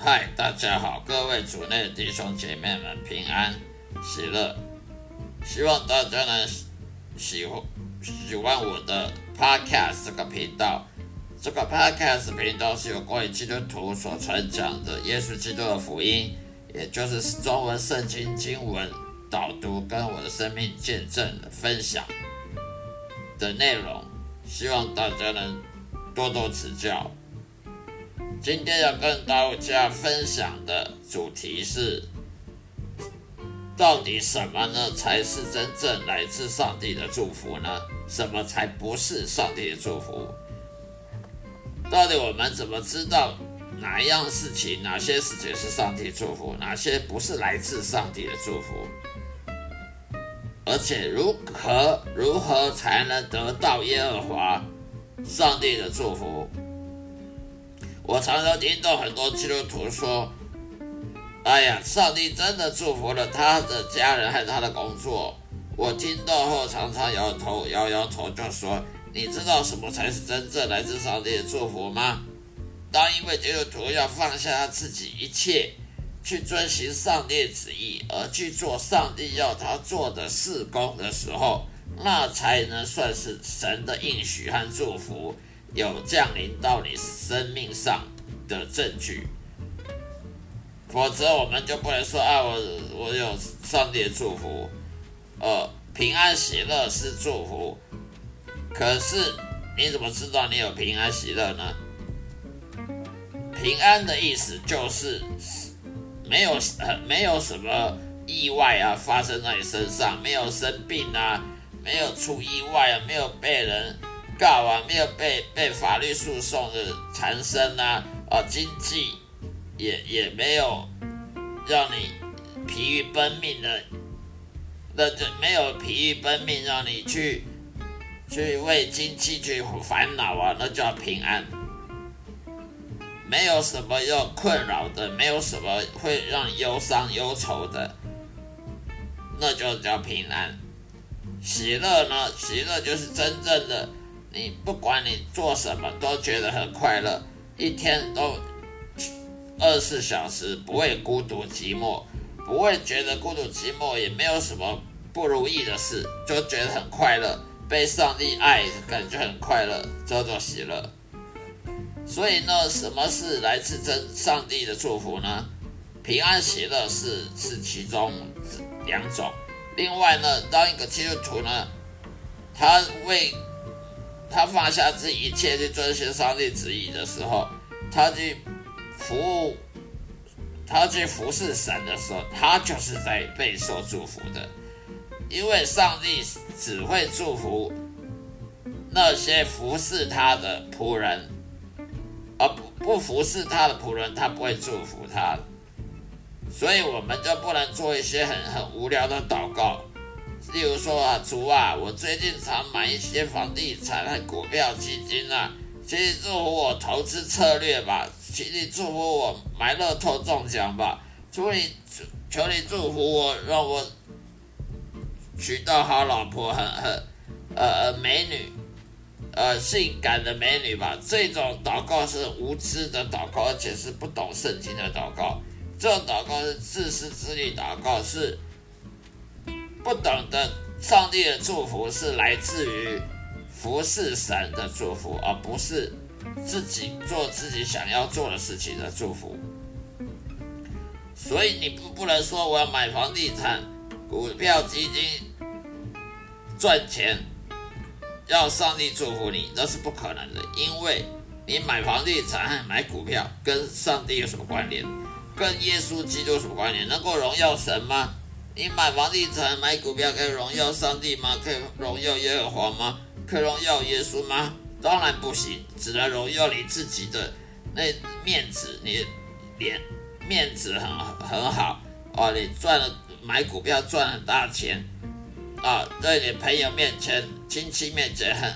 嗨，大家好，各位主内的弟兄姐妹们平安喜乐，希望大家能喜欢喜欢我的 Podcast 这个频道。这个 Podcast 频道是有关于基督徒所传讲的耶稣基督的福音，也就是中文圣经经文导读跟我的生命见证分享的内容，希望大家能多多指教。今天要跟大家分享的主题是：到底什么呢才是真正来自上帝的祝福呢？什么才不是上帝的祝福？到底我们怎么知道哪一样事情、哪些事情是上帝祝福，哪些不是来自上帝的祝福？而且如何如何才能得到耶和华上帝的祝福？我常常听到很多基督徒说：“哎呀，上帝真的祝福了他的家人还有他的工作。”我听到后常常摇头摇摇头，就说：“你知道什么才是真正来自上帝的祝福吗？当一位基督徒要放下他自己一切，去遵循上帝旨意，而去做上帝要他做的事工的时候，那才能算是神的应许和祝福。”有降临到你生命上的证据，否则我们就不能说啊，我我有上帝的祝福，呃，平安喜乐是祝福，可是你怎么知道你有平安喜乐呢？平安的意思就是没有呃没有什么意外啊发生在你身上，没有生病啊，没有出意外啊，没有被人。告啊，没有被被法律诉讼的缠身啊，啊，经济也也没有让你疲于奔命的，那就没有疲于奔命让你去去为经济去烦恼啊，那叫平安。没有什么要困扰的，没有什么会让你忧伤忧愁的，那就叫平安。喜乐呢？喜乐就是真正的。你不管你做什么都觉得很快乐，一天都二十四小时不会孤独寂寞，不会觉得孤独寂寞，也没有什么不如意的事，就觉得很快乐，被上帝爱，感觉很快乐，叫做喜乐。所以呢，什么是来自真上帝的祝福呢？平安喜乐是是其中两种。另外呢，当一个基督徒呢，他为他放下自己一切去遵循上帝旨意的时候，他去服务，他去服侍神的时候，他就是在备受祝福的，因为上帝只会祝福那些服侍他的仆人，而不不服侍他的仆人，他不会祝福他，所以我们就不能做一些很很无聊的祷告。例如说啊，主啊，我最近常买一些房地产和股票基金啊，请你祝福我投资策略吧，请你祝福我买乐透中奖吧，求你求你祝福我，让我娶到好老婆，很很呃呃美女，呃性感的美女吧。这种祷告是无知的祷告，而且是不懂圣经的祷告。这种祷告是自私自利祷告，是。不懂得上帝的祝福是来自于服侍神的祝福，而不是自己做自己想要做的事情的祝福。所以你不不能说我要买房地产、股票、基金赚钱，要上帝祝福你，那是不可能的。因为你买房地产买股票跟上帝有什么关联？跟耶稣基督有什么关联？能够荣耀神吗？你买房地产、买股票可以荣耀上帝吗？可以荣耀耶和华吗？可以荣耀耶稣吗？当然不行，只能荣耀你自己的那面子，你脸面子很很好哦，你赚了买股票赚很大钱啊，在你朋友面前、亲戚面前很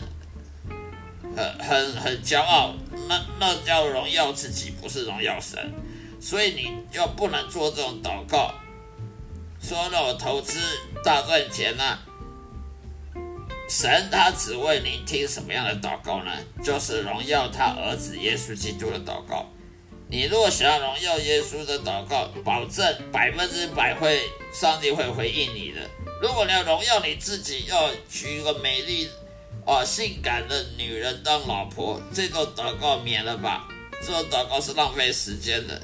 很很很骄傲，那那叫荣耀自己，不是荣耀神，所以你就不能做这种祷告。说让我投资大赚钱呢、神他只为你听什么样的祷告呢？就是荣耀他儿子耶稣基督的祷告。你如果想要荣耀耶稣的祷告，保证百分之百会，上帝会回应你的。如果你要荣耀你自己，要娶一个美丽、啊性感的女人当老婆，这种祷告免了吧。这种祷告是浪费时间的。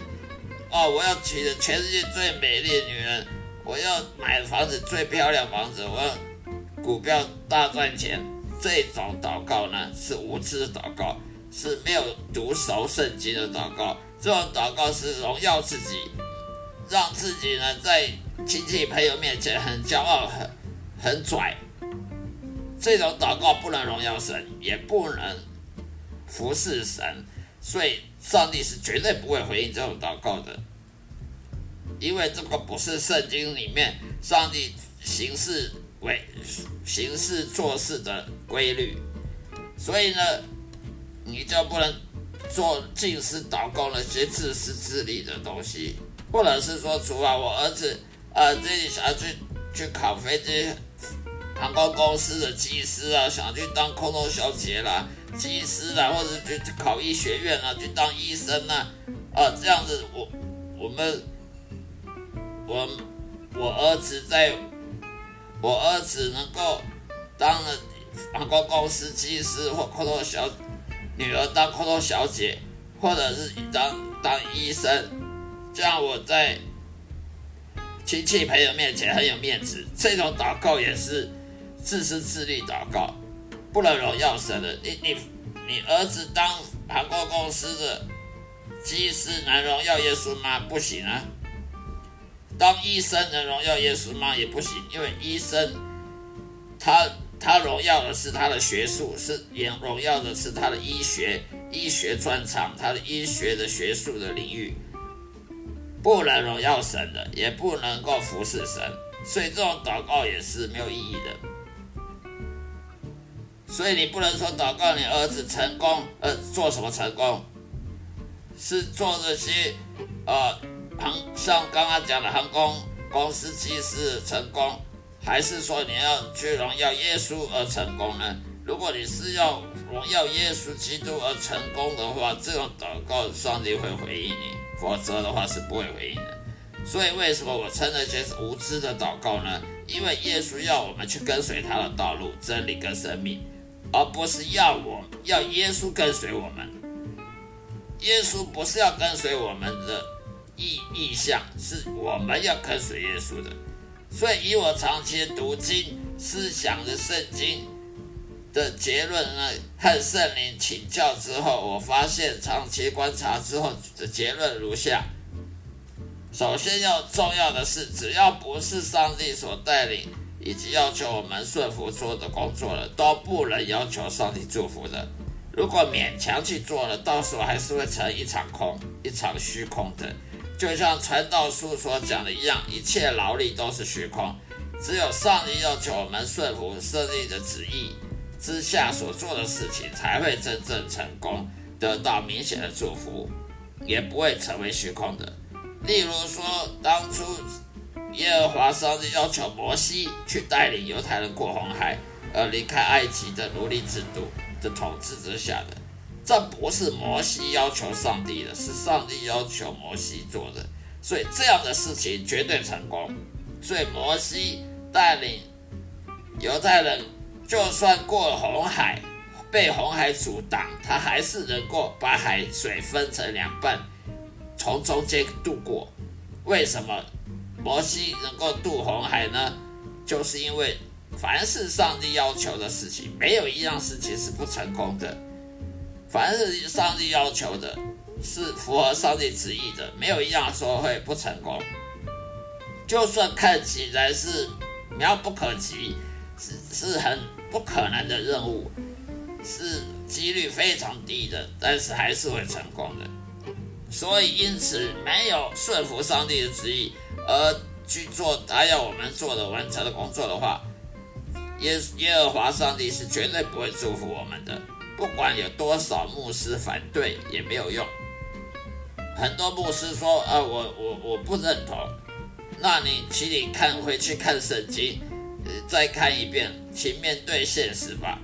哦，我要娶全世界最美丽的女人，我要买房子最漂亮房子，我要股票大赚钱。这种祷告呢，是无知的祷告，是没有读熟圣经的祷告。这种祷告是荣耀自己，让自己呢在亲戚朋友面前很骄傲、很很拽。这种祷告不能荣耀神，也不能服侍神，所以上帝是绝对不会回应这种祷告的，因为这个不是圣经里面上帝行事为行事做事的规律，所以呢，你就不能。做尽是祷告那些自私自利的东西，或者是说，除了我儿子，呃，自己想要去去考飞机航空公司的机师啊，想去当空中小姐啦、机师啦，或者去考医学院啊，去当医生啊，啊、呃，这样子，我我们我我儿子在，我儿子能够当了航空公司机师或空中小。女儿当空中小姐，或者是当当医生，这样我在亲戚朋友面前很有面子。这种祷告也是自私自利祷告，不能荣耀神的。你你你儿子当航空公司的机师能荣耀耶稣吗？不行啊。当医生能荣耀耶稣吗？也不行，因为医生他。他荣耀的是他的学术，是也荣耀的是他的医学、医学专长，他的医学的学术的领域，不能荣耀神的，也不能够服侍神，所以这种祷告也是没有意义的。所以你不能说祷告你儿子成功，呃，做什么成功？是做这些，呃，航像刚刚讲的航空公司机师成功。还是说你要去荣耀耶稣而成功呢？如果你是要荣耀耶稣基督而成功的话，这种祷告上帝会回应你，否则的话是不会回应的。所以为什么我称那些是无知的祷告呢？因为耶稣要我们去跟随他的道路、真理跟生命，而不是要我要耶稣跟随我们。耶稣不是要跟随我们的意意向，是我们要跟随耶稣的。所以，以我长期读经、思想的圣经的结论呢，和圣灵请教之后，我发现长期观察之后的结论如下：首先要重要的是，只要不是上帝所带领以及要求我们顺服做的工作了，都不能要求上帝祝福的。如果勉强去做了，到时候还是会成一场空、一场虚空的。就像传道书所讲的一样，一切劳力都是虚空，只有上帝要求我们顺服上帝的旨意之下所做的事情，才会真正成功，得到明显的祝福，也不会成为虚空的。例如说，当初耶和华上帝要求摩西去带领犹太人过红海，而离开埃及的奴隶制度的统治之下的。这不是摩西要求上帝的，是上帝要求摩西做的，所以这样的事情绝对成功。所以摩西带领犹太人，就算过了红海，被红海阻挡，他还是能够把海水分成两半，从中间渡过。为什么摩西能够渡红海呢？就是因为凡是上帝要求的事情，没有一样事情是不成功的。凡是上帝要求的，是符合上帝旨意的，没有一样说会不成功。就算看起来是遥不可及，是是很不可能的任务，是几率非常低的，但是还是会成功的。所以，因此没有顺服上帝的旨意而去做他要我们做的完成的工作的话，耶耶和华上帝是绝对不会祝福我们的。不管有多少牧师反对也没有用。很多牧师说：“啊，我我我不认同。”那你请你看回去看圣经，再看一遍，请面对现实吧。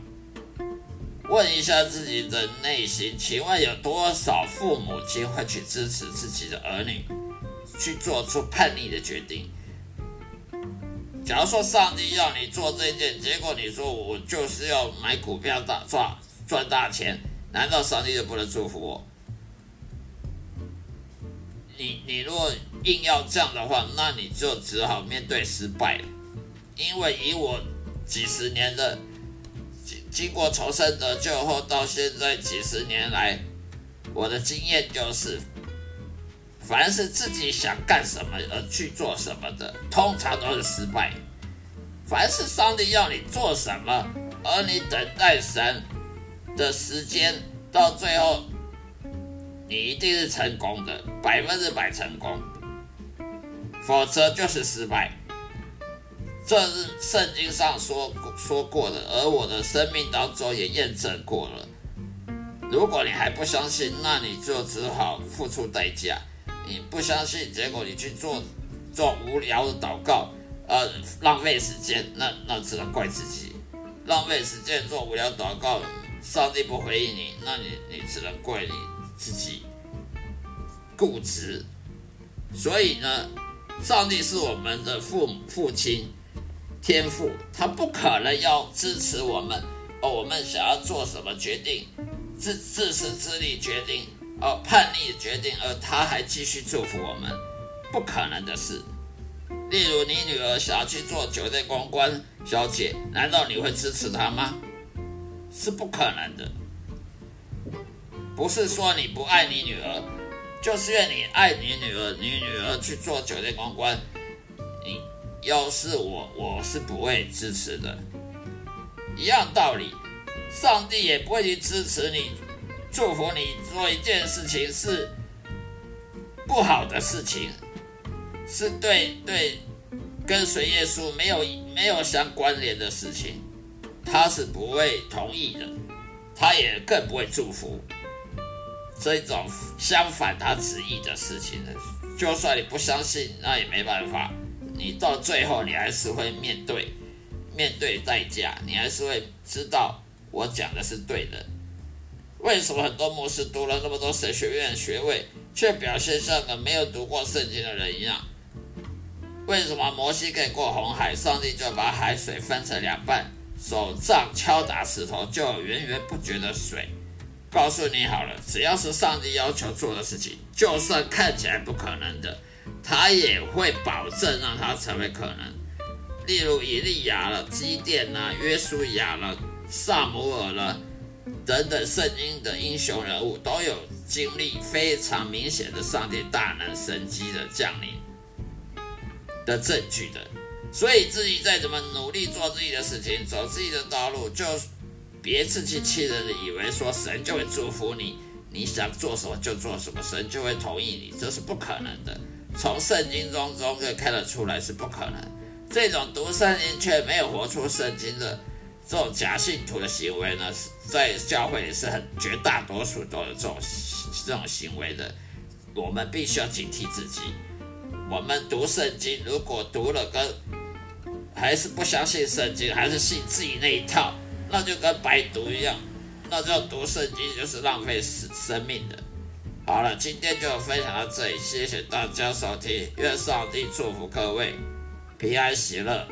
问一下自己的内心，请问有多少父母亲会去支持自己的儿女去做出叛逆的决定？假如说上帝要你做这件，结果你说我就是要买股票大赚赚大钱，难道上帝就不能祝福我？你你如果硬要这样的话，那你就只好面对失败了。因为以我几十年的经经过重生得救后到现在几十年来，我的经验就是，凡是自己想干什么而去做什么的，通常都是失败。凡是上帝要你做什么，而你等待神的时间，到最后。你一定是成功的，百分之百成功，否则就是失败。这是圣经上说说过的，而我的生命当中也验证过了。如果你还不相信，那你就只好付出代价。你不相信，结果你去做做无聊的祷告，呃，浪费时间，那那只能怪自己。浪费时间做无聊祷告，上帝不回应你，那你你只能怪你。自己固执，所以呢，上帝是我们的父母、父亲、天父，他不可能要支持我们哦。我们想要做什么决定，自自私自利决定，哦，叛逆决定，而他还继续祝福我们，不可能的事。例如，你女儿想要去做酒店公关小姐，难道你会支持她吗？是不可能的。不是说你不爱你女儿，就是因为你爱你女儿，你女儿去做酒店公关，你要是我，我是不会支持的。一样道理，上帝也不会去支持你，祝福你做一件事情是不好的事情，是对对跟随耶稣没有没有相关联的事情，他是不会同意的，他也更不会祝福。这种相反他旨意的事情呢，就算你不相信，那也没办法。你到最后，你还是会面对，面对代价，你还是会知道我讲的是对的。为什么很多牧师读了那么多神学院学位，却表现像个没有读过圣经的人一样？为什么摩西可以过红海，上帝就把海水分成两半，手杖敲打石头，就有源源不绝的水？告诉你好了，只要是上帝要求做的事情，就算看起来不可能的，他也会保证让它成为可能。例如以利亚了、基甸呐、约书亚了、撒母耳了等等，圣经的英雄人物都有经历非常明显的上帝大能神迹的降临的证据的。所以自己再怎么努力做自己的事情，走自己的道路，就。别自欺欺人的以为说神就会祝福你，你想做什么就做什么，神就会同意你，这是不可能的。从圣经中中可以看得出来是不可能。这种读圣经却没有活出圣经的这种假信徒的行为呢，在教会里是很绝大多数都有这种这种行为的。我们必须要警惕自己。我们读圣经，如果读了跟还是不相信圣经，还是信自己那一套。那就跟白读一样，那叫读圣经就是浪费生生命的。好了，今天就分享到这里，谢谢大家收听，愿上帝祝福各位平安喜乐。